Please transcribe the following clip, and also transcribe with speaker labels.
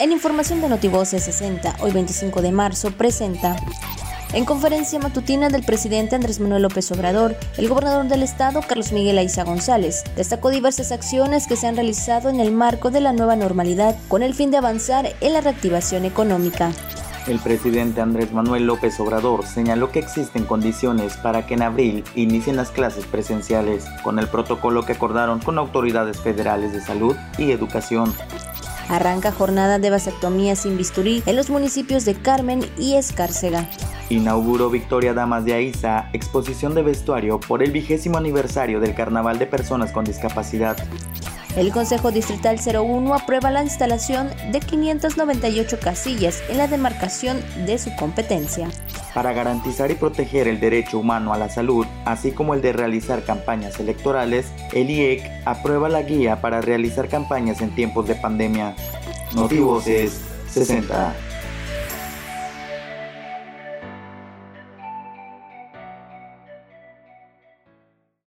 Speaker 1: En información de Notivoce 60, hoy 25 de marzo, presenta en conferencia matutina del presidente Andrés Manuel López Obrador, el gobernador del estado, Carlos Miguel Aiza González, destacó diversas acciones que se han realizado en el marco de la nueva normalidad con el fin de avanzar en la reactivación económica.
Speaker 2: El presidente Andrés Manuel López Obrador señaló que existen condiciones para que en abril inicien las clases presenciales, con el protocolo que acordaron con autoridades federales de salud y educación.
Speaker 1: Arranca jornada de vasectomía sin bisturí en los municipios de Carmen y Escárcega.
Speaker 2: Inauguró Victoria Damas de Aiza exposición de vestuario por el vigésimo aniversario del Carnaval de Personas con Discapacidad.
Speaker 1: El Consejo Distrital 01 aprueba la instalación de 598 casillas en la demarcación de su competencia.
Speaker 2: Para garantizar y proteger el derecho humano a la salud, así como el de realizar campañas electorales, el IEC aprueba la guía para realizar campañas en tiempos de pandemia. Motivos es 60.